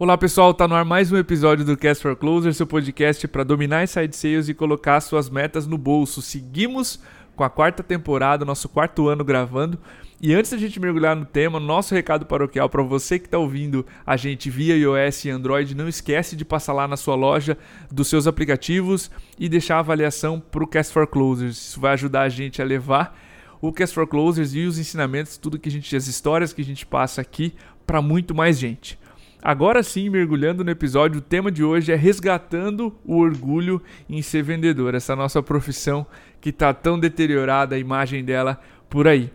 Olá pessoal, tá no ar mais um episódio do Cast for Closer, seu podcast para dominar inside sales e colocar suas metas no bolso. Seguimos com a quarta temporada, nosso quarto ano gravando. E antes da gente mergulhar no tema, nosso recado paroquial para você que está ouvindo a gente via iOS e Android, não esquece de passar lá na sua loja dos seus aplicativos e deixar a avaliação para o Cast for Closers. Isso vai ajudar a gente a levar o Cast for Closers e os ensinamentos, tudo que a gente, as histórias que a gente passa aqui para muito mais gente. Agora sim, mergulhando no episódio, o tema de hoje é resgatando o orgulho em ser vendedor, essa nossa profissão que está tão deteriorada a imagem dela por aí.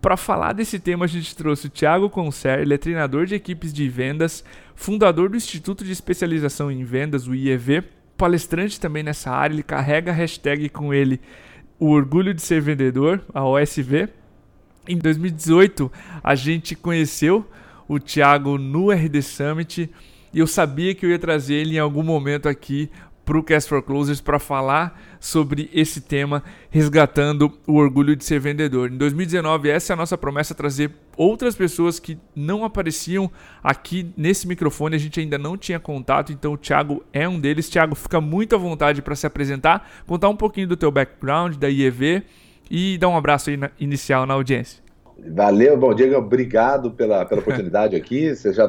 Para falar desse tema, a gente trouxe o Thiago Concer, ele é treinador de equipes de vendas, fundador do Instituto de Especialização em Vendas, o IEV, palestrante também nessa área, ele carrega a hashtag com ele o orgulho de ser vendedor, a OSV. Em 2018, a gente conheceu o Thiago no RD Summit e eu sabia que eu ia trazer ele em algum momento aqui para o Cast for Closers para falar sobre esse tema, resgatando o orgulho de ser vendedor. Em 2019, essa é a nossa promessa: trazer outras pessoas que não apareciam aqui nesse microfone, a gente ainda não tinha contato, então o Thiago é um deles. Thiago, fica muito à vontade para se apresentar, contar um pouquinho do teu background, da IEV e dar um abraço na, inicial na audiência. Valeu, bom, Diego, obrigado pela, pela oportunidade aqui. Você já,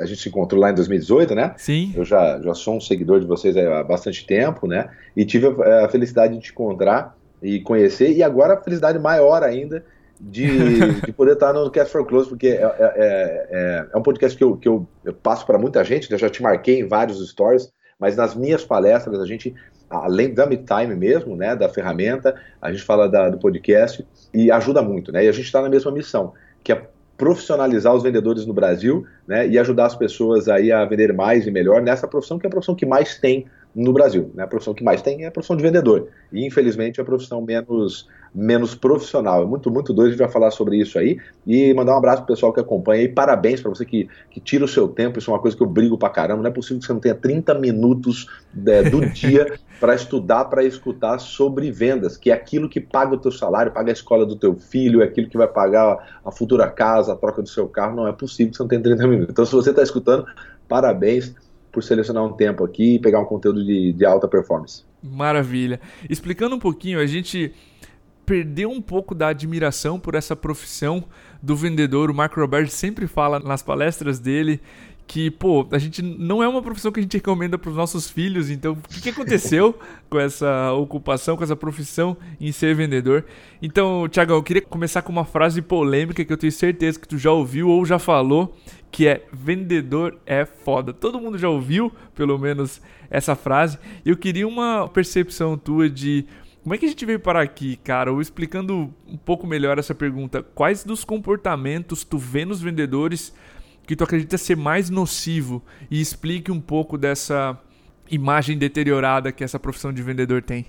a gente se encontrou lá em 2018, né? Sim. Eu já, já sou um seguidor de vocês há bastante tempo, né? E tive a, a felicidade de te encontrar e conhecer, e agora a felicidade maior ainda de, de poder estar no Cast for Close, porque é, é, é, é um podcast que eu, que eu, eu passo para muita gente, eu já te marquei em vários stories, mas nas minhas palestras a gente além da Time mesmo, né, da ferramenta, a gente fala da, do podcast e ajuda muito, né? E a gente está na mesma missão, que é profissionalizar os vendedores no Brasil, né, e ajudar as pessoas aí a vender mais e melhor nessa profissão que é a profissão que mais tem no Brasil. Né? A profissão que mais tem é a profissão de vendedor. E, infelizmente, é a profissão menos, menos profissional. É muito, muito doido, a gente vai falar sobre isso aí. E mandar um abraço pro pessoal que acompanha e parabéns para você que, que tira o seu tempo. Isso é uma coisa que eu brigo pra caramba. Não é possível que você não tenha 30 minutos é, do dia para estudar, para escutar sobre vendas, que é aquilo que paga o teu salário, paga a escola do teu filho, é aquilo que vai pagar a futura casa, a troca do seu carro. Não é possível que você não tenha 30 minutos. Então, se você está escutando, parabéns por selecionar um tempo aqui e pegar um conteúdo de, de alta performance. Maravilha. Explicando um pouquinho, a gente perdeu um pouco da admiração por essa profissão do vendedor. O Marco Roberto sempre fala nas palestras dele que, pô, a gente não é uma profissão que a gente recomenda para os nossos filhos. Então, o que, que aconteceu com essa ocupação, com essa profissão em ser vendedor? Então, Tiago, eu queria começar com uma frase polêmica que eu tenho certeza que tu já ouviu ou já falou, que é vendedor é foda. Todo mundo já ouviu, pelo menos, essa frase. Eu queria uma percepção tua de como é que a gente veio parar aqui, cara? Ou explicando um pouco melhor essa pergunta, quais dos comportamentos tu vê nos vendedores que tu acredita ser mais nocivo e explique um pouco dessa imagem deteriorada que essa profissão de vendedor tem.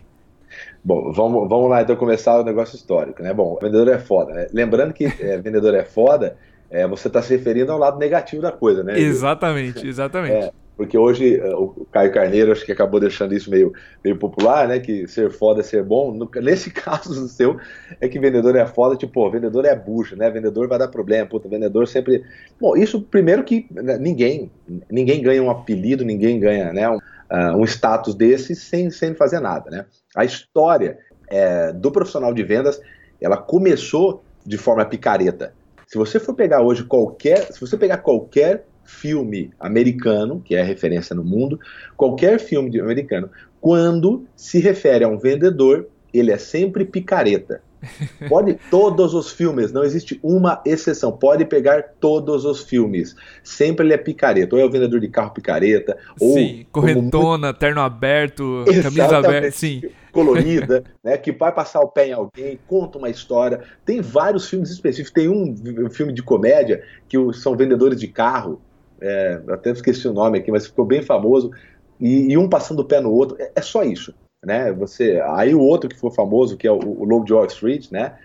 Bom, vamos, vamos lá então começar o negócio histórico, né? Bom, vendedor é foda. Né? Lembrando que é, vendedor é foda, é, você está se referindo ao lado negativo da coisa, né? Exatamente, exatamente. É, porque hoje eh, o Caio Carneiro acho que acabou deixando isso meio, meio popular, né? Que ser foda é ser bom. Nesse caso do seu, é que vendedor é foda, tipo, pô, vendedor é bucha, né? Vendedor vai dar problema, puta, vendedor sempre. Bom, isso primeiro que né, ninguém, ninguém ganha um apelido, ninguém ganha, né? Um, uh, um status desse sem, sem fazer nada, né? A história é, do profissional de vendas, ela começou de forma picareta. Se você for pegar hoje qualquer, se você pegar qualquer filme americano, que é referência no mundo, qualquer filme americano, quando se refere a um vendedor, ele é sempre picareta. Pode todos os filmes, não existe uma exceção. Pode pegar todos os filmes. Sempre ele é picareta. Ou é o vendedor de carro picareta, ou sim, correntona, muito... terno aberto, camisa aberta, sim, colorida, né, que vai passar o pé em alguém, conta uma história. Tem vários filmes específicos. Tem um filme de comédia que são vendedores de carro é, até esqueci o nome aqui, mas ficou bem famoso, e, e um passando o pé no outro, é, é, só isso, né? Você, aí o outro que foi famoso, que é o, o Lobo de Wall Street, né?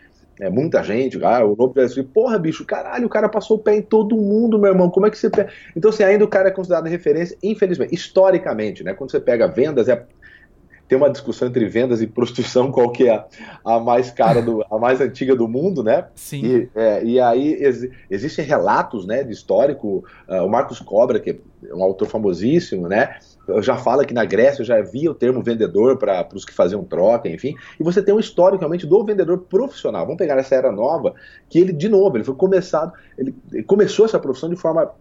É, muita gente, ah, o Lobo de Street, porra, bicho, caralho, o cara passou o pé em todo mundo, meu irmão, como é que você pega? Então, assim, ainda o cara é considerado referência, infelizmente, historicamente, né? Quando você pega vendas, é tem uma discussão entre vendas e prostituição, qual que é a, a mais cara, do, a mais antiga do mundo, né? Sim. E, é, e aí ex, existem relatos, né, de histórico, uh, o Marcos Cobra, que é um autor famosíssimo, né, já fala que na Grécia já havia o termo vendedor para os que faziam troca, enfim, e você tem um histórico realmente do vendedor profissional. Vamos pegar essa era nova, que ele, de novo, ele foi começado, ele começou essa profissão de forma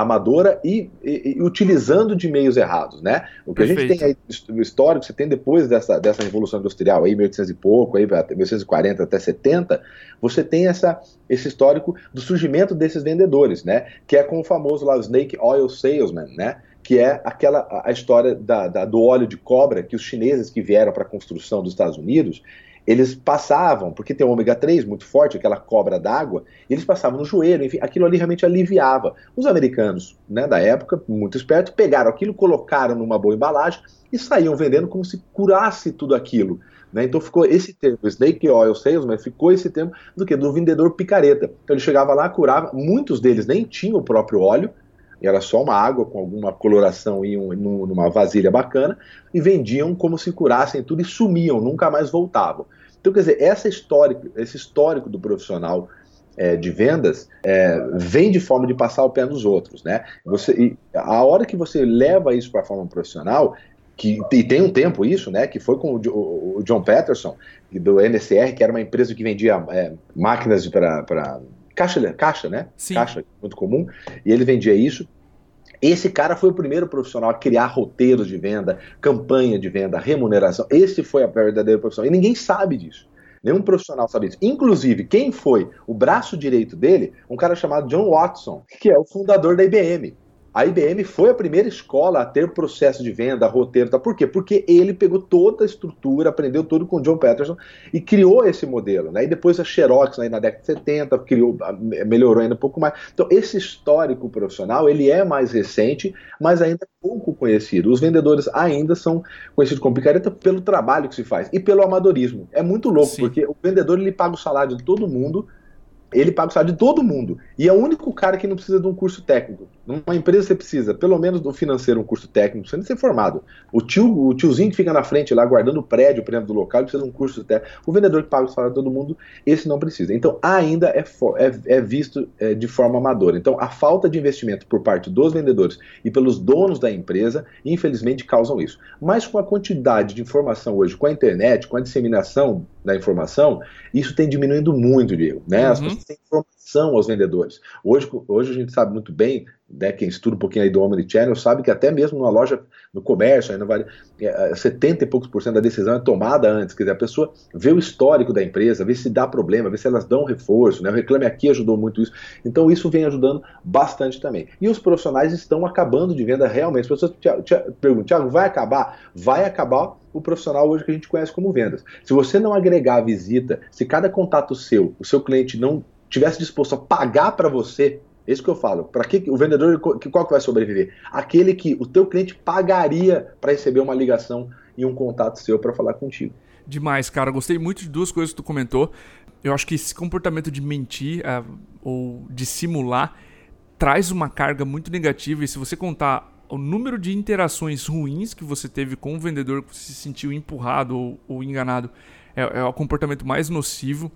amadora e, e, e, utilizando de meios errados, né? O que Perfeito. a gente tem aí no histórico, você tem depois dessa, dessa revolução industrial, aí 1800 e pouco, aí 1840 até 70, você tem essa, esse histórico do surgimento desses vendedores, né? Que é com o famoso lá, o Snake Oil Salesman, né? Que é aquela a história da, da do óleo de cobra que os chineses que vieram para a construção dos Estados Unidos, eles passavam, porque tem o ômega 3 muito forte, aquela cobra d'água, eles passavam no joelho, enfim, aquilo ali realmente aliviava. Os americanos, né, da época, muito espertos, pegaram aquilo, colocaram numa boa embalagem e saíam vendendo como se curasse tudo aquilo. Né? Então ficou esse termo, snake oil salesman, ficou esse termo do que? Do vendedor picareta. Então ele chegava lá, curava, muitos deles nem tinham o próprio óleo, era só uma água com alguma coloração em um, numa vasilha bacana, e vendiam como se curassem tudo e sumiam, nunca mais voltavam. Então, quer dizer, essa histórico, esse histórico do profissional é, de vendas é, vem de forma de passar o pé nos outros, né? Você, a hora que você leva isso para a forma profissional, que, e tem um tempo isso, né? Que foi com o, John Peterson, do NSR, que era uma empresa que vendia é, máquinas para caixa, caixa, né? Sim. Caixa, muito comum, e ele vendia isso. Esse cara foi o primeiro profissional a criar roteiros de venda, campanha de venda, remuneração. Esse foi a verdadeira profissão. E ninguém sabe disso. Nenhum profissional sabe disso. Inclusive, quem foi o braço direito dele? Um cara chamado John Watson, que é o fundador da IBM. A IBM foi a primeira escola a ter processo de venda, roteiro, tá? Por quê? Porque ele pegou toda a estrutura, aprendeu tudo com o John Patterson e criou esse modelo, né? E depois a Xerox, aí na década de 70, criou, melhorou ainda um pouco mais. Então, esse histórico profissional, ele é mais recente, mas ainda é pouco conhecido. Os vendedores ainda são conhecidos como picareta pelo trabalho que se faz e pelo amadorismo. É muito louco, Sim. porque o vendedor ele paga o salário de todo mundo, ele paga o salário de todo mundo. E é o único cara que não precisa de um curso técnico. Numa empresa você precisa, pelo menos do financeiro, um curso técnico, sem ser formado. O, tio, o tiozinho que fica na frente lá, guardando o prédio, por exemplo, do local, precisa de um curso técnico. O vendedor que paga o salário de todo mundo, esse não precisa. Então, ainda é, é, é visto é, de forma amadora. Então, a falta de investimento por parte dos vendedores e pelos donos da empresa, infelizmente, causam isso. Mas com a quantidade de informação hoje, com a internet, com a disseminação da informação, isso tem diminuindo muito, Diego. Né? As uhum. pessoas têm informação aos vendedores. Hoje, hoje a gente sabe muito bem né, quem estuda um pouquinho aí do Omnichannel sabe que até mesmo numa loja, no comércio, aí vale, é, 70 é, e poucos por cento da decisão é tomada antes, quer dizer, a pessoa vê o histórico da empresa, vê se dá problema, vê se elas dão reforço, né, o Reclame Aqui ajudou muito isso, então isso vem ajudando bastante também. E os profissionais estão acabando de venda realmente, as pessoas te, te perguntam, Tiago, vai acabar? Vai acabar o profissional hoje que a gente conhece como vendas. Se você não agregar a visita, se cada contato seu, o seu cliente não tivesse disposto a pagar para você é isso que eu falo. Para que o vendedor qual que vai sobreviver? Aquele que o teu cliente pagaria para receber uma ligação e um contato seu para falar contigo. Demais, cara. Gostei muito de duas coisas que tu comentou. Eu acho que esse comportamento de mentir uh, ou de simular traz uma carga muito negativa. E se você contar o número de interações ruins que você teve com o vendedor que se sentiu empurrado ou, ou enganado, é, é o comportamento mais nocivo.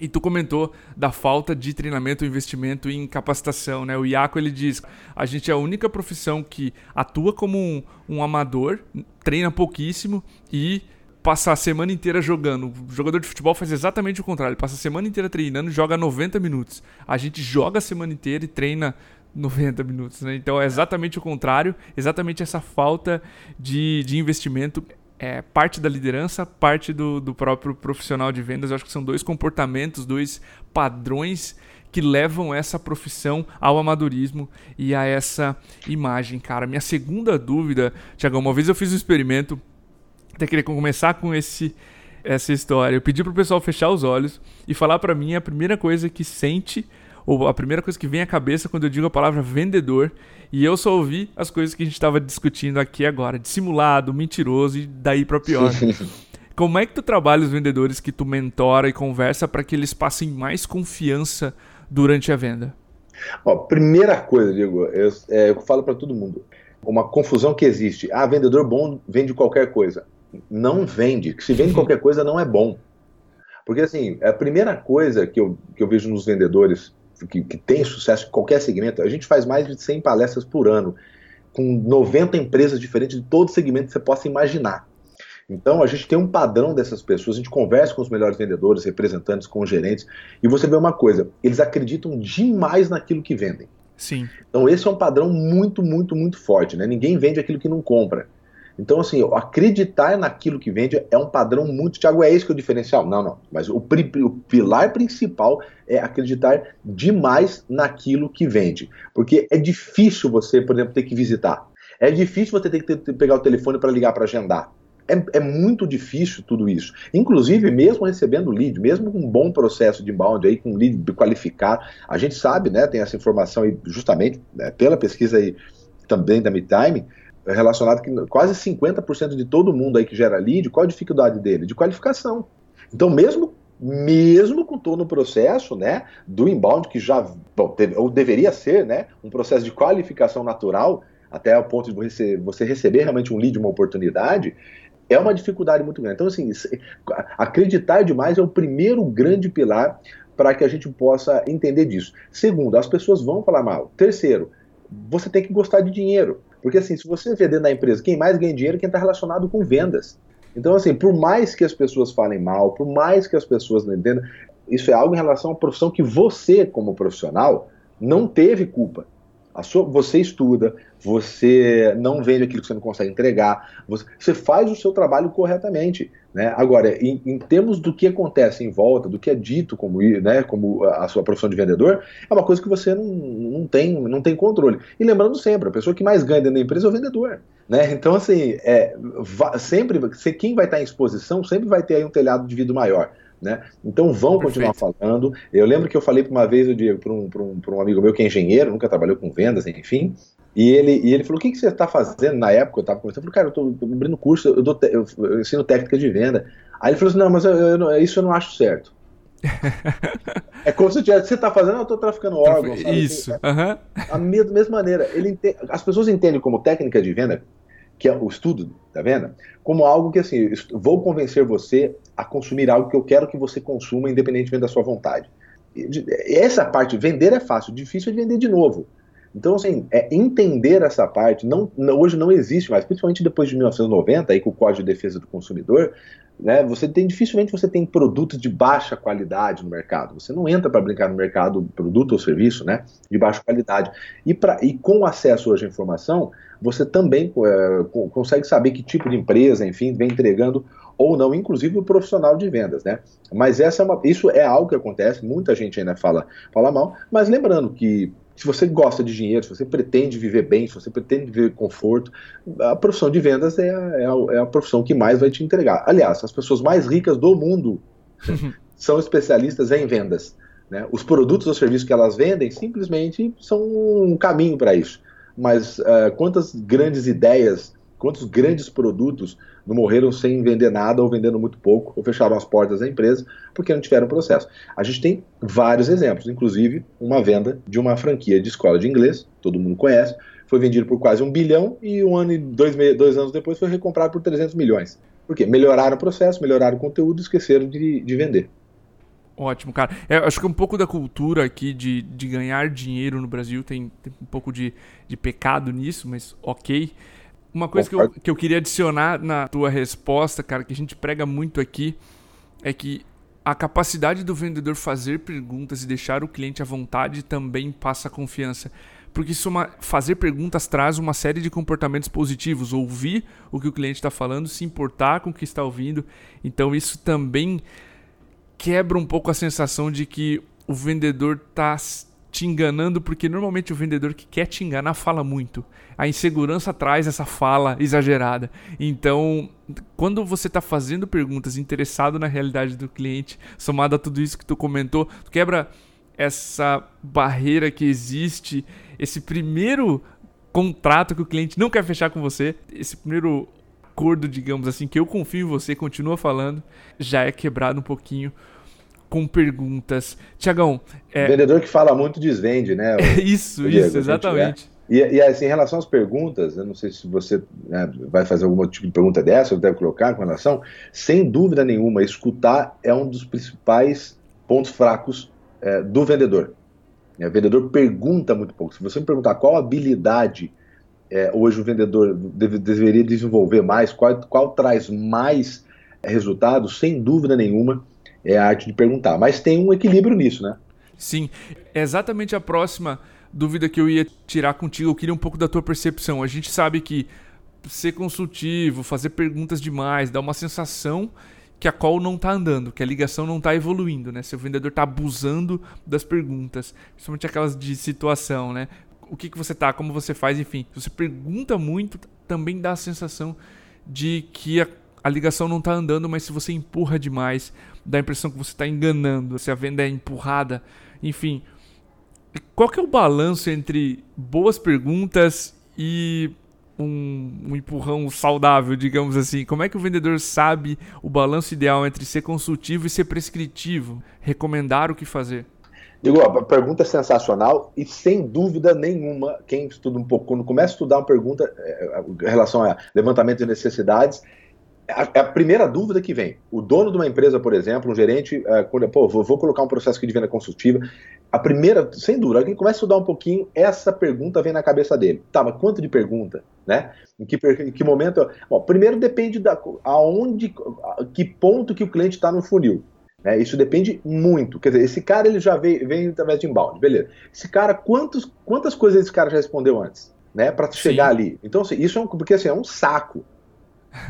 E tu comentou da falta de treinamento, investimento em capacitação, né? O Iaco ele diz: a gente é a única profissão que atua como um, um amador, treina pouquíssimo e passa a semana inteira jogando. O jogador de futebol faz exatamente o contrário, ele passa a semana inteira treinando joga 90 minutos. A gente joga a semana inteira e treina 90 minutos, né? Então é exatamente o contrário, exatamente essa falta de, de investimento é, parte da liderança, parte do, do próprio profissional de vendas. Eu acho que são dois comportamentos, dois padrões que levam essa profissão ao amadorismo e a essa imagem, cara. Minha segunda dúvida, Tiagão, uma vez eu fiz um experimento, até queria começar com esse essa história. Eu pedi pro pessoal fechar os olhos e falar para mim a primeira coisa que sente a primeira coisa que vem à cabeça quando eu digo a palavra vendedor. E eu só ouvi as coisas que a gente estava discutindo aqui agora, dissimulado, mentiroso e daí para pior. Como é que tu trabalha os vendedores que tu mentora e conversa para que eles passem mais confiança durante a venda? Ó, primeira coisa, Diego, eu, é, eu falo para todo mundo, uma confusão que existe. Ah, vendedor bom vende qualquer coisa. não vende. Se vende qualquer coisa, não é bom. Porque, assim, a primeira coisa que eu, que eu vejo nos vendedores que, que tem sucesso em qualquer segmento, a gente faz mais de 100 palestras por ano, com 90 empresas diferentes de todo segmento que você possa imaginar. Então, a gente tem um padrão dessas pessoas, a gente conversa com os melhores vendedores, representantes, com os gerentes, e você vê uma coisa, eles acreditam demais naquilo que vendem. Sim. Então, esse é um padrão muito, muito, muito forte, né? Ninguém vende aquilo que não compra. Então, assim, acreditar naquilo que vende é um padrão muito. Tiago, é esse que é o diferencial? Não, não. Mas o, o, pilar principal é acreditar demais naquilo que vende. Porque é difícil você, por exemplo, ter que visitar. É difícil você ter que ter, pegar o telefone para ligar para agendar. É, é, muito difícil tudo isso. Inclusive, mesmo recebendo lead, mesmo com um bom processo de inbound aí, com lead qualificado, a gente sabe, né, tem essa informação aí justamente né, pela pesquisa aí também da MidTime, relacionado que quase 50% de todo mundo aí que gera lead, qual a dificuldade dele? De qualificação. Então, mesmo mesmo com todo o processo, né, do inbound que já, bom, ou deveria ser, né, um processo de qualificação natural, até o ponto de você, você receber realmente um lead, uma oportunidade, é uma dificuldade muito grande. Então, assim, acreditar demais é o primeiro grande pilar para que a gente possa entender disso. Segundo, as pessoas vão falar mal. Terceiro, você tem que gostar de dinheiro. Porque assim, se você vender na empresa, quem mais ganha dinheiro é quem está relacionado com vendas. Então, assim, por mais que as pessoas falem mal, por mais que as pessoas não entendam, isso é algo em relação à profissão que você, como profissional, não teve culpa. Sua, você estuda, você não vende aquilo que você não consegue entregar, você, você faz o seu trabalho corretamente. Né? Agora, em, em, termos do que acontece em volta, do que é dito como, né, como a sua profissão de vendedor, é uma coisa que você não, não, tem, não tem controle. E lembrando sempre, a pessoa que mais ganha dentro da empresa é o vendedor. Né? Então, assim, é, sempre, quem vai estar em exposição sempre vai ter aí um telhado de vidro maior. Né? Então vão Perfeito. continuar falando. Eu lembro que eu falei para uma vez, para um, um, um amigo meu que é engenheiro, nunca trabalhou com vendas, enfim, e ele, e ele falou: O que, que você está fazendo na época? Eu estava conversando. Eu falei: Cara, eu estou abrindo curso, eu, dou, eu, eu, ensino técnica de venda. Aí ele falou assim: Não, mas eu, isso eu não acho certo. é como se você está fazendo, eu estou traficando órgãos. Isso. Uhum. A mesma, mesma maneira. Ele as pessoas entendem como técnica de venda, que é o estudo da venda, como algo que assim, vou convencer você a consumir algo que eu quero que você consuma, independentemente da sua vontade. Essa parte, vender é fácil, difícil é vender de novo. Então, assim, é entender essa parte, não, não, hoje não existe mais, principalmente depois de 1990, aí com o Código de Defesa do Consumidor, né, você tem, dificilmente você tem produtos de baixa qualidade no mercado. Você não entra para brincar no mercado produto ou serviço né, de baixa qualidade. E, pra, e com acesso hoje à informação, você também é, consegue saber que tipo de empresa, enfim, vem entregando ou não, inclusive o profissional de vendas, né? Mas essa é uma, isso é algo que acontece, muita gente ainda fala, fala mal, mas lembrando que se você gosta de dinheiro, se você pretende viver bem, se você pretende viver conforto, a profissão de vendas é a, é a, é a profissão que mais vai te entregar. Aliás, as pessoas mais ricas do mundo são especialistas em vendas. Né? Os produtos ou serviços que elas vendem simplesmente são um caminho para isso. Mas uh, quantas grandes ideias, quantos grandes produtos não morreram sem vender nada ou vendendo muito pouco, ou fecharam as portas da empresa porque não tiveram processo. A gente tem vários exemplos, inclusive uma venda de uma franquia de escola de inglês, todo mundo conhece, foi vendido por quase um bilhão e um ano e dois, dois anos depois foi recomprado por 300 milhões. Por quê? Melhoraram o processo, melhoraram o conteúdo esqueceram de, de vender. Ótimo, cara. É, acho que um pouco da cultura aqui de, de ganhar dinheiro no Brasil tem, tem um pouco de, de pecado nisso, mas ok. Uma coisa que eu, que eu queria adicionar na tua resposta, cara, que a gente prega muito aqui, é que a capacidade do vendedor fazer perguntas e deixar o cliente à vontade também passa confiança. Porque isso uma, fazer perguntas traz uma série de comportamentos positivos. Ouvir o que o cliente está falando, se importar com o que está ouvindo. Então isso também quebra um pouco a sensação de que o vendedor está te enganando, porque normalmente o vendedor que quer te enganar fala muito. A insegurança traz essa fala exagerada. Então, quando você está fazendo perguntas interessado na realidade do cliente, somado a tudo isso que tu comentou, tu quebra essa barreira que existe, esse primeiro contrato que o cliente não quer fechar com você, esse primeiro acordo, digamos assim, que eu confio em você, continua falando, já é quebrado um pouquinho com perguntas. Tiagão. É... O vendedor que fala muito desvende, né? isso, Diego, isso, exatamente. E, e assim, em relação às perguntas, eu não sei se você né, vai fazer algum tipo de pergunta dessa, ou deve colocar com relação, sem dúvida nenhuma, escutar é um dos principais pontos fracos é, do vendedor. O vendedor pergunta muito pouco. Se você me perguntar qual habilidade é, hoje o vendedor deve, deveria desenvolver mais, qual, qual traz mais resultados, sem dúvida nenhuma, é a arte de perguntar. Mas tem um equilíbrio nisso, né? Sim, é exatamente a próxima dúvida que eu ia tirar contigo. Eu queria um pouco da tua percepção. A gente sabe que ser consultivo, fazer perguntas demais, dá uma sensação que a call não está andando, que a ligação não está evoluindo, né? Se o vendedor está abusando das perguntas, principalmente aquelas de situação, né? O que, que você tá, como você faz, enfim. Se você pergunta muito, também dá a sensação de que a, a ligação não está andando, mas se você empurra demais, dá a impressão que você está enganando, se a venda é empurrada, enfim. Qual que é o balanço entre boas perguntas e um, um, empurrão saudável, digamos assim? Como é que o vendedor sabe o balanço ideal entre ser consultivo e ser prescritivo? Recomendar o que fazer? Digo, a pergunta é sensacional e sem dúvida nenhuma, quem estuda um pouco, quando começa a estudar uma pergunta é, em relação a levantamento de necessidades, a, a, primeira dúvida que vem. O dono de uma empresa, por exemplo, um gerente, uh, quando, pô, vou, vou, colocar um processo aqui de venda consultiva. A primeira, sem dúvida, quem começa a estudar um pouquinho, essa pergunta vem na cabeça dele. Tá, mas quanto de pergunta? Né? Em que, em que momento? Bom, primeiro depende da aonde, a, que ponto que o cliente está no funil. Né? Isso depende muito. Quer dizer, esse cara ele já veio, vem através de inbound, beleza. Esse cara, quantos, quantas coisas esse cara já respondeu antes? Né, para chegar ali. Então, assim, isso é um, porque assim, é um saco.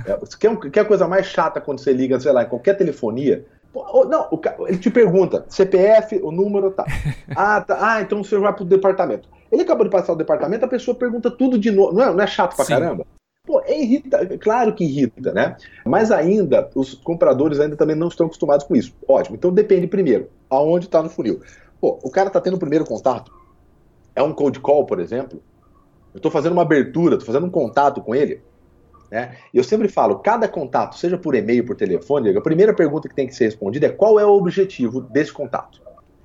É, quer, quer coisa mais chata quando você liga, sei lá, em qualquer telefonia? Não, ele te pergunta, CPF, o número, tá. Ah, tá. ah, então você vai pro departamento. Ele acabou de passar o departamento, a pessoa pergunta tudo de novo. Não é, não é chato pra Sim. caramba? Pô, é irrita, claro que irrita, né? Mas ainda, os compradores ainda também não estão acostumados com isso. Ótimo, então depende primeiro, aonde está no funil. Pô, o cara tá tendo o primeiro contato, é um cold call, por exemplo, eu estou fazendo uma abertura, estou fazendo um contato com ele, né? Eu sempre falo, cada contato, seja por e-mail, por telefone, a primeira pergunta que tem que ser respondida é qual é o objetivo desse contato.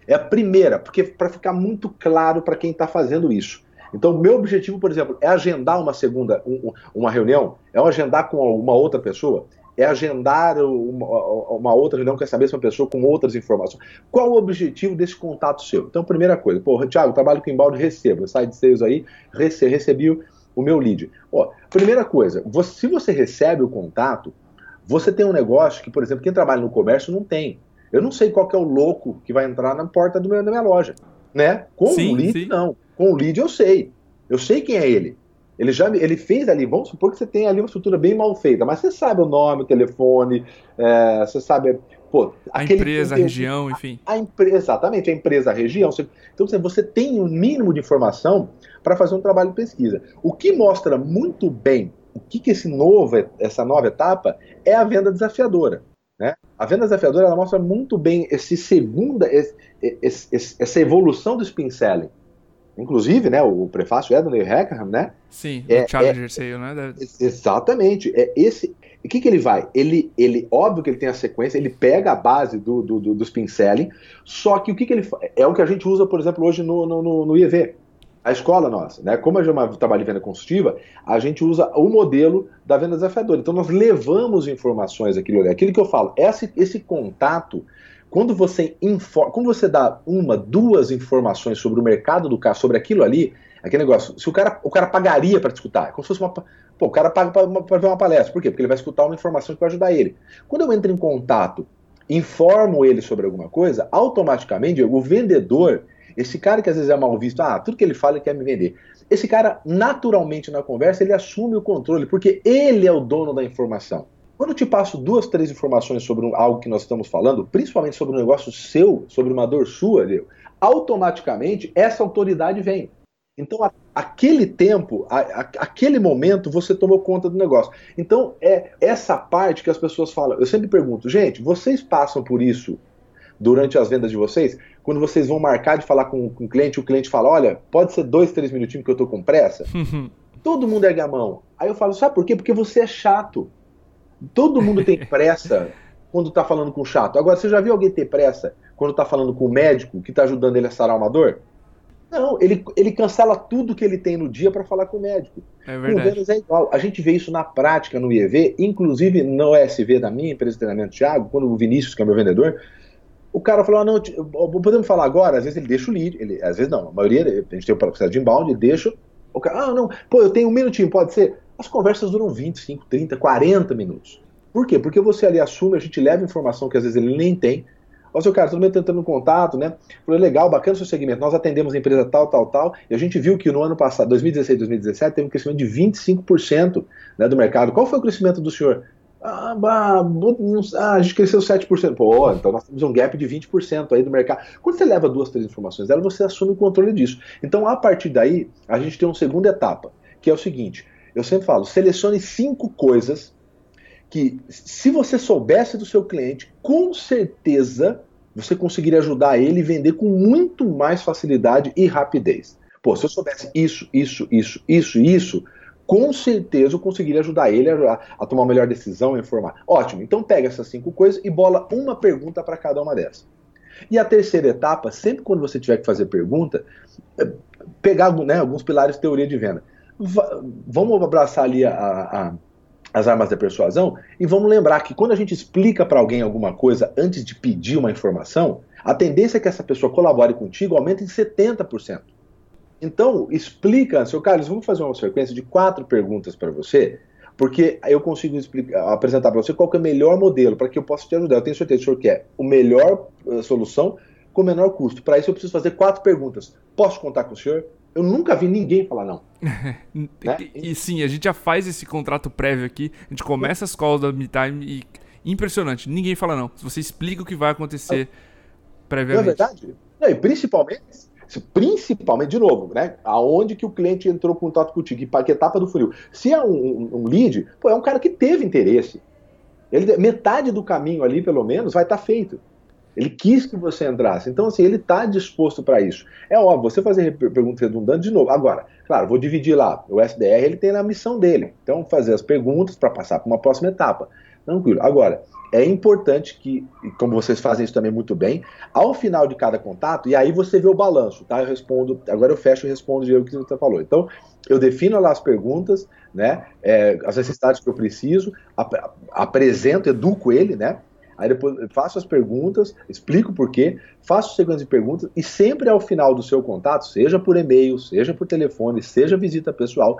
É a primeira, porque para ficar muito claro para quem está fazendo isso. Então, meu objetivo, por exemplo, é agendar uma segunda, um, uma reunião, é agendar com uma outra pessoa, é agendar uma, uma, outra reunião com essa mesma pessoa com outras informações. Qual o objetivo desse contato seu? Então, primeira coisa, pô, Thiago, trabalho com embalde, recebo, sai de sales aí, rece, recebi o meu lead. Ó, primeira coisa, você, se você recebe o contato, você tem um negócio que, por exemplo, quem trabalha no comércio não tem. Eu não sei qual é o louco que vai entrar na porta do meu, da minha loja, né? Com sim, o lead, sim. não. Com o lead eu sei. Eu sei quem é ele. Ele já ele fez ali, vamos supor que você tem ali uma estrutura bem mal feita, mas você sabe o nome, o telefone, é, você sabe pô, a empresa, a região, enfim. A, a empresa, exatamente, a empresa, a região. Você, então você tem um mínimo de informação para fazer um trabalho de pesquisa. O que mostra muito bem o que, que esse novo, essa nova etapa é a venda desafiadora. Né? A venda desafiadora ela mostra muito bem esse segunda, esse, esse, essa evolução do spin selling. Inclusive, né, o prefácio é do Neil Hackham, né? Sim, é, Challenger é, Sale, né? Exatamente. É esse. O que, que ele vai? Ele, ele, óbvio que ele tem a sequência, ele pega a base do, do, do, do só que o que, que ele É o que a gente usa, por exemplo, hoje no, no, no IEV a escola nossa, né? Como gente é trabalha em venda consultiva, a gente usa o modelo da venda desafiadora. Então nós levamos informações aquilo. Aquilo que eu falo, esse, esse contato, quando você informa, quando você dá uma, duas informações sobre o mercado do carro, sobre aquilo ali, aquele negócio, se o cara, o cara pagaria para te escutar, é como se fosse uma. Pô, o cara paga para ver uma palestra. Por quê? Porque ele vai escutar uma informação que vai ajudar ele. Quando eu entro em contato, informo ele sobre alguma coisa, automaticamente o vendedor esse cara que às vezes é mal visto, ah, tudo que ele fala ele quer me vender. Esse cara, naturalmente na conversa, ele assume o controle, porque ele é o dono da informação. Quando eu te passo duas, três informações sobre algo que nós estamos falando, principalmente sobre um negócio seu, sobre uma dor sua, automaticamente essa autoridade vem. Então, a, aquele tempo, a, a, aquele momento, você tomou conta do negócio. Então, é essa parte que as pessoas falam. Eu sempre pergunto, gente, vocês passam por isso durante as vendas de vocês? quando vocês vão marcar de falar com, com o cliente, o cliente fala: olha, pode ser dois, três minutinhos que eu tô com pressa? Todo mundo ergue a mão. Aí eu falo: sabe por quê? Porque você é chato. Todo mundo tem pressa quando tá falando com o chato. Agora, você já viu alguém ter pressa quando tá falando com o médico que tá ajudando ele a sarar uma dor? Não, ele, ele cancela tudo que ele tem no dia para falar com o médico. É verdade. Com vendas é igual. A gente vê isso na prática no IEV, inclusive no SV da minha empresa de treinamento Thiago, quando o Vinícius, que é meu vendedor, o cara falou: ah, não, podemos falar agora? Às vezes ele deixa o lead, ele, às vezes não, a maioria, a gente tem o processo de inbound, ele deixa. O cara, ah, não, pô, eu tenho um minutinho, pode ser? As conversas duram 25, 30, 40 minutos. Por quê? Porque você ali assume, a gente leva informação que às vezes ele nem tem, Ó, seu cara, todo mundo tentando um contato, né? Falei, legal, bacana o seu segmento. Nós atendemos a empresa tal, tal, tal. E a gente viu que no ano passado, 2016, 2017, teve um crescimento de 25% né, do mercado. Qual foi o crescimento do senhor? Ah, ah, a gente cresceu 7%. Pô, então nós temos um gap de 20% aí do mercado. Quando você leva duas, três informações dela, você assume o controle disso. Então, a partir daí, a gente tem uma segunda etapa, que é o seguinte: eu sempre falo, selecione cinco coisas que se você soubesse do seu cliente, com certeza você conseguiria ajudar ele e vender com muito mais facilidade e rapidez. Pô, se eu soubesse isso, isso, isso, isso, isso, com certeza eu conseguiria ajudar ele a, a tomar uma melhor decisão, a informar. Ótimo, então pega essas cinco coisas e bola uma pergunta para cada uma dessas. E a terceira etapa, sempre quando você tiver que fazer pergunta, é pegar né, alguns pilares de teoria de venda. Va vamos abraçar ali a, a as armas da persuasão e vamos lembrar que quando a gente explica para alguém alguma coisa antes de pedir uma informação, a tendência é que essa pessoa colabore contigo aumenta em 70%. Então, explica, seu Carlos, vamos fazer uma sequência de quatro perguntas para você, porque eu consigo explicar, apresentar para você qual é o melhor modelo para que eu possa te ajudar. Eu tenho certeza que o senhor quer o melhor uh, solução com menor custo. Para isso, eu preciso fazer quatro perguntas. Posso contar com o senhor? Eu nunca vi ninguém falar não. Né? E sim, a gente já faz esse contrato prévio aqui, a gente começa as calls da MeTime e impressionante, ninguém fala não. Se você explica o que vai acontecer previamente. Não é verdade? Não, e principalmente, principalmente, de novo, né? Aonde que o cliente entrou em contato contigo, que etapa do funil. Se é um, um, um, lead, pô, é um cara que teve interesse. Ele, metade do caminho ali, pelo menos, vai estar tá feito. Ele quis que você entrasse. Então, assim, ele está disposto para isso. É óbvio, você fazer perguntas redundantes de novo. Agora, claro, vou dividir lá. O SDR ele tem na missão dele. Então, fazer as perguntas para passar para uma próxima etapa. Tranquilo. Agora, é importante que, como vocês fazem isso também muito bem, ao final de cada contato, e aí você vê o balanço, tá? Eu respondo, agora eu fecho e respondo o que você falou. Então, eu defino lá as perguntas, né? É, as necessidades que eu preciso, ap apresento, educo ele, né? Aí depois faço as perguntas, explico por quê, faço sequência de perguntas e sempre ao final do seu contato, seja por e-mail, seja por telefone, seja visita pessoal,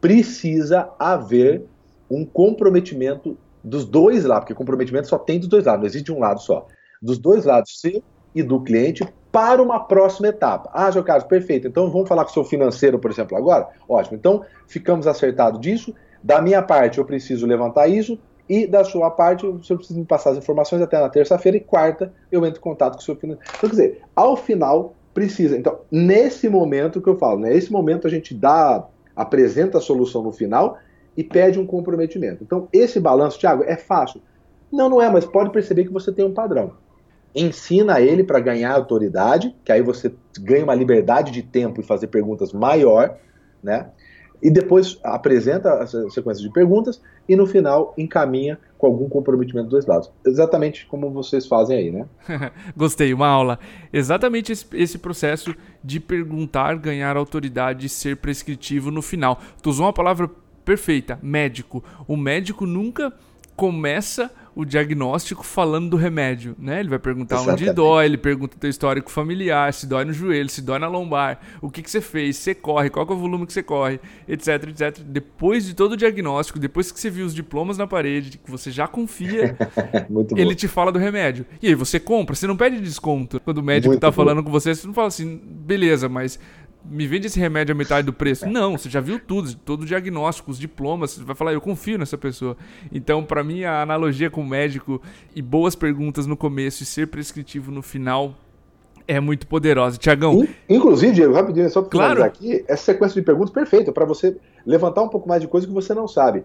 precisa haver um comprometimento dos dois lados, porque comprometimento só tem dos dois lados, não existe um lado só. Dos dois lados, seu e do cliente, para uma próxima etapa. Ah, João Carlos, perfeito. Então vamos falar com o seu financeiro, por exemplo, agora? Ótimo. Então ficamos acertados disso. Da minha parte, eu preciso levantar isso, e da sua parte, o senhor precisa me passar as informações até na terça-feira e quarta eu entro em contato com o seu financeiro. Então, quer dizer, ao final precisa. Então, nesse momento que eu falo, nesse momento a gente dá, apresenta a solução no final e pede um comprometimento. Então, esse balanço, Thiago, é fácil. Não, não é, mas pode perceber que você tem um padrão. Ensina ele para ganhar autoridade, que aí você ganha uma liberdade de tempo e fazer perguntas maior, né? E depois apresenta a sequência de perguntas e no final encaminha com algum comprometimento dos dois lados. Exatamente como vocês fazem aí, né? Gostei, uma aula. Exatamente esse, esse, processo de perguntar, ganhar autoridade e ser prescritivo no final. Tu usou uma palavra perfeita, médico. O médico nunca começa o diagnóstico falando do remédio, né? Ele vai perguntar Exatamente. onde dói, ele pergunta teu histórico familiar, se dói no joelho, se dói na lombar, o que, que você fez, se você corre, qual é o volume que você corre, etc, etc. Depois de todo o diagnóstico, depois que você viu os diplomas na parede, que você já confia, ele te fala do remédio. E aí você compra, você não pede desconto. Quando o médico Muito tá bom. falando com você, você não fala assim, beleza, mas me vende esse remédio a metade do preço. Não, você já viu tudo, todo o diagnóstico, os diplomas, você vai falar, eu confio nessa pessoa. Então, para mim, a analogia com o médico e boas perguntas no começo e ser prescritivo no final é muito poderosa. Tiagão. Inclusive, Diego, rapidinho, só para claro. aqui, essa sequência de perguntas perfeita para você levantar um pouco mais de coisa que você não sabe.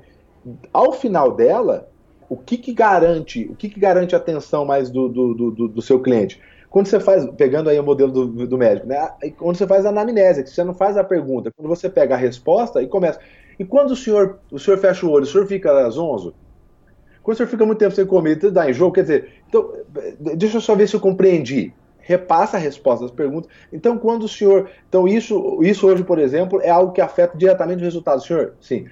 Ao final dela, o que, que garante, o que, que garante a atenção mais do, do, do, do seu cliente? Quando você faz, pegando aí o modelo do, do médico, né? Quando você faz a anamnese, que você não faz a pergunta, quando você pega a resposta e começa. E quando o senhor, o senhor fecha o olho, o senhor fica às 11? Quando o senhor fica muito tempo sem comer, dá enjoo, quer dizer, então, deixa eu só ver se eu compreendi. repassa a resposta das perguntas. Então, quando o senhor. Então, isso, isso hoje, por exemplo, é algo que afeta diretamente o resultado. Senhor, sim.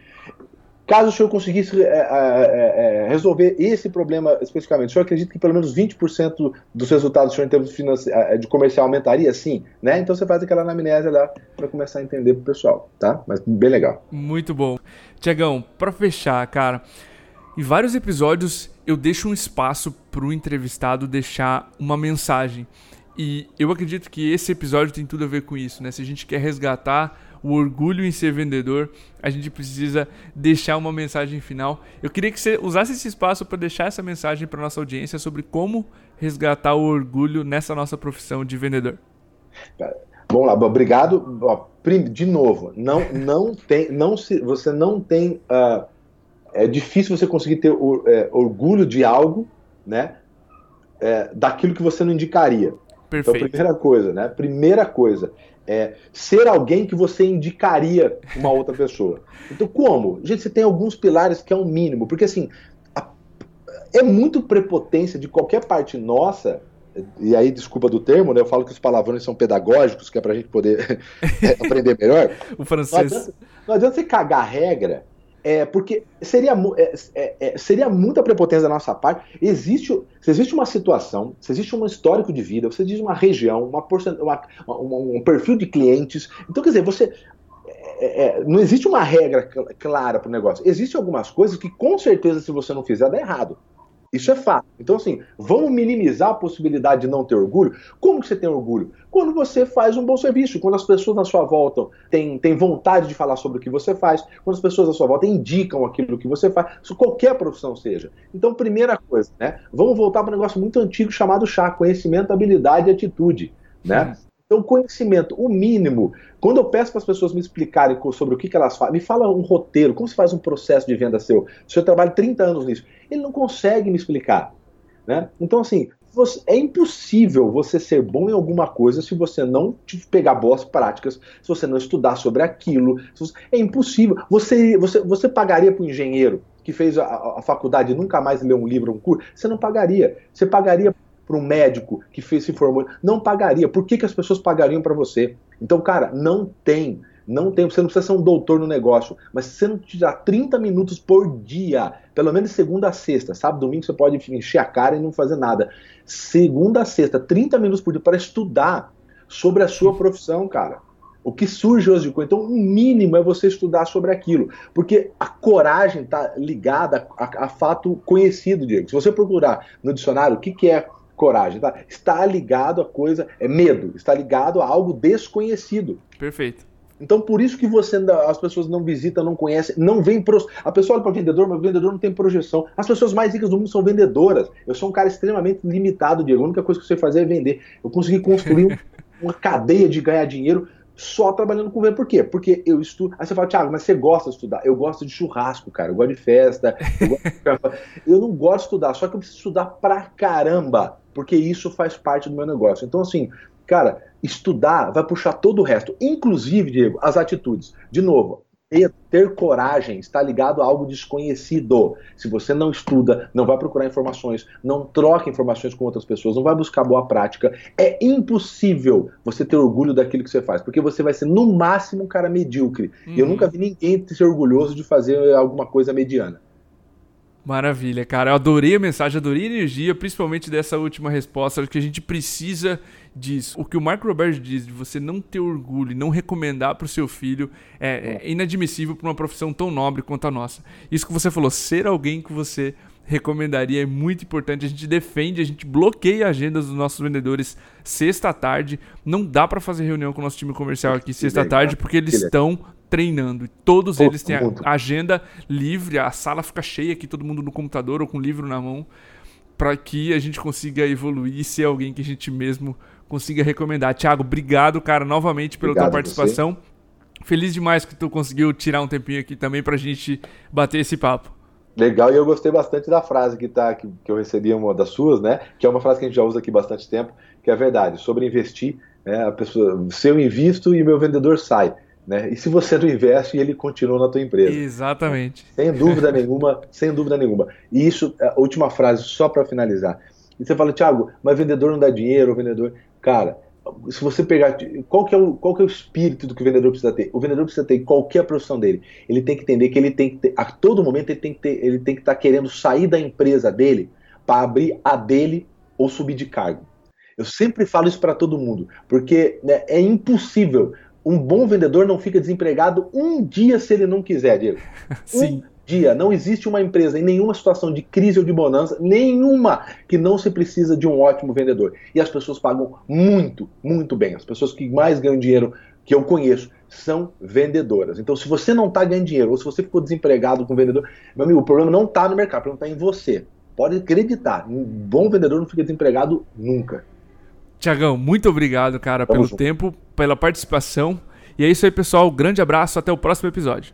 Caso o senhor conseguisse é, é, é, resolver esse problema especificamente, o senhor acredita que pelo menos 20% dos resultados do senhor em termos de, é, de comercial aumentaria? Sim, né? Então você faz aquela anamnese lá para começar a entender pro pessoal, tá? Mas bem legal. Muito bom. Tiagão, para fechar, cara, em vários episódios eu deixo um espaço pro entrevistado deixar uma mensagem. E eu acredito que esse episódio tem tudo a ver com isso, né? Se a gente quer resgatar o orgulho em ser vendedor, a gente precisa deixar uma mensagem final. Eu queria que você usasse esse espaço para deixar essa mensagem para nossa audiência sobre como resgatar o orgulho nessa nossa profissão de vendedor. Vamos lá, obrigado. De novo, não, não tem, não se, você não tem, uh, é difícil você conseguir ter é, orgulho de algo, né, é, daquilo que você não indicaria. Perfeito. Então, primeira coisa, né? Primeira coisa, é, ser alguém que você indicaria uma outra pessoa. Então, como? Gente, você tem alguns pilares que é um mínimo, porque assim, a, é muito prepotência de qualquer parte nossa, e aí, desculpa do termo, né? Eu falo que os palavrões são pedagógicos, que é pra gente poder aprender melhor. o francês. Não adianta, não adianta você cagar regra é, porque seria, é, é, é, seria muita prepotência da nossa parte. Existe, se existe uma situação, se existe um histórico de vida, se existe uma região, uma, uma, uma um perfil de clientes. Então, quer dizer, você. É, é, não existe uma regra clara para o negócio. Existem algumas coisas que, com certeza, se você não fizer, dá errado. Isso é fato. Então, assim, vamos minimizar a possibilidade de não ter orgulho. Como que você tem orgulho? Quando você faz um bom serviço, quando as pessoas na sua volta têm, têm vontade de falar sobre o que você faz, quando as pessoas na sua volta indicam aquilo que você faz, qualquer profissão seja. Então, primeira coisa, né? Vamos voltar para um negócio muito antigo chamado chá, conhecimento, habilidade e atitude. Né? Então, conhecimento, o mínimo. Quando eu peço para as pessoas me explicarem sobre o que, que elas fazem, me fala um roteiro, como se faz um processo de venda seu. Se eu trabalho 30 anos nisso, ele não consegue me explicar. Né? Então, assim, você, é impossível você ser bom em alguma coisa se você não pegar boas práticas, se você não estudar sobre aquilo. Você, é impossível. Você, você, você pagaria para um engenheiro que fez a, a, faculdade e nunca mais leu um livro, um curso? Você não pagaria. Você pagaria para um médico que fez, se formou, não pagaria. Por que, que as pessoas pagariam para você? Então, cara, não tem. Não tem, você não precisa ser um doutor no negócio, mas se você não tirar 30 minutos por dia, pelo menos segunda a sexta, sabe? Domingo você pode encher a cara e não fazer nada. Segunda a sexta, 30 minutos por dia para estudar sobre a sua profissão, cara. O que surge hoje de. Então, o mínimo é você estudar sobre aquilo. Porque a coragem está ligada a, a, fato conhecido, Diego. Se você procurar no dicionário o que, que é coragem, tá? Está ligado a coisa, é medo, está ligado a algo desconhecido. Perfeito. Então, por isso que você as pessoas não visitam, não conhecem, não vem pro, a pessoa olha para vendedor, mas o vendedor não tem projeção. As pessoas mais ricas do mundo são vendedoras. Eu sou um cara extremamente limitado, Diego. A única coisa que você fazer é vender. Eu consegui construir uma cadeia de ganhar dinheiro só trabalhando com venda. Por quê? Porque eu estudo. Aí você fala, Thiago, mas você gosta de estudar? Eu gosto de churrasco, cara. Eu gosto de festa. Eu, gosto de... eu não gosto de estudar, só que eu preciso estudar pra caramba porque isso faz parte do meu negócio. Então, assim, cara, estudar vai puxar todo o resto, inclusive, Diego, as atitudes. De novo, ter, ter, coragem está ligado a algo desconhecido. Se você não estuda, não vai procurar informações, não troca informações com outras pessoas, não vai buscar boa prática, é impossível você ter orgulho daquilo que você faz, porque você vai ser no máximo um cara medíocre. Uhum. Eu nunca vi ninguém ser orgulhoso de fazer alguma coisa mediana. Maravilha, cara. Eu adorei a mensagem, adorei a energia, principalmente dessa última resposta, que a gente precisa disso. O que o Marco Roberto diz de você não ter orgulho e não recomendar para o seu filho é, é inadmissível para uma profissão tão nobre quanto a nossa. Isso que você falou, ser alguém que você recomendaria é muito importante. A gente defende, a gente bloqueia agendas dos nossos vendedores sexta tarde. Não dá para fazer reunião com o nosso time comercial aqui sexta tarde porque eles estão treinando. Todos eles têm a agenda livre, a sala fica cheia aqui, todo mundo no computador ou com o livro na mão, para que a gente consiga evoluir e ser alguém que a gente mesmo consiga recomendar. Tiago, obrigado, cara, novamente pela obrigado tua participação. Feliz demais que tu conseguiu tirar um tempinho aqui também pra gente bater esse papo. Legal, e eu gostei bastante da frase que, tá, que, que eu recebi, uma das suas, né? Que é uma frase que a gente já usa aqui bastante tempo, que é a verdade, sobre investir, né, a pessoa, se eu invisto e meu vendedor sai. Né? E se você não investe, ele continua na tua empresa. Exatamente. Sem dúvida nenhuma, sem dúvida nenhuma. E isso, a última frase, só para finalizar. E você fala, Thiago, mas vendedor não dá dinheiro, o vendedor. Cara, se você pegar. Qual que, é o, qual que é o espírito do que o vendedor precisa ter? O vendedor precisa ter qualquer profissão dele. Ele tem que entender que ele tem que ter. A todo momento ele tem que ter, ele tem que estar tá querendo sair da empresa dele para abrir a dele ou subir de cargo. Eu sempre falo isso para todo mundo, porque né, é impossível. Um bom vendedor não fica desempregado um dia se ele não quiser, Diego. Sim. Um dia. Não existe uma empresa em nenhuma situação de crise ou de bonança, nenhuma, que não se precisa de um ótimo vendedor. E as pessoas pagam muito, muito bem. As pessoas que mais ganham dinheiro que eu conheço são vendedoras. Então, se você não está ganhando dinheiro ou se você ficou desempregado com vendedor, meu amigo, o problema não está no mercado, o problema está em você. Pode acreditar, um bom vendedor não fica desempregado nunca. Tiagão, muito obrigado, cara, Vamos pelo junto. tempo, pela participação. E é isso aí, pessoal. Grande abraço, até o próximo episódio.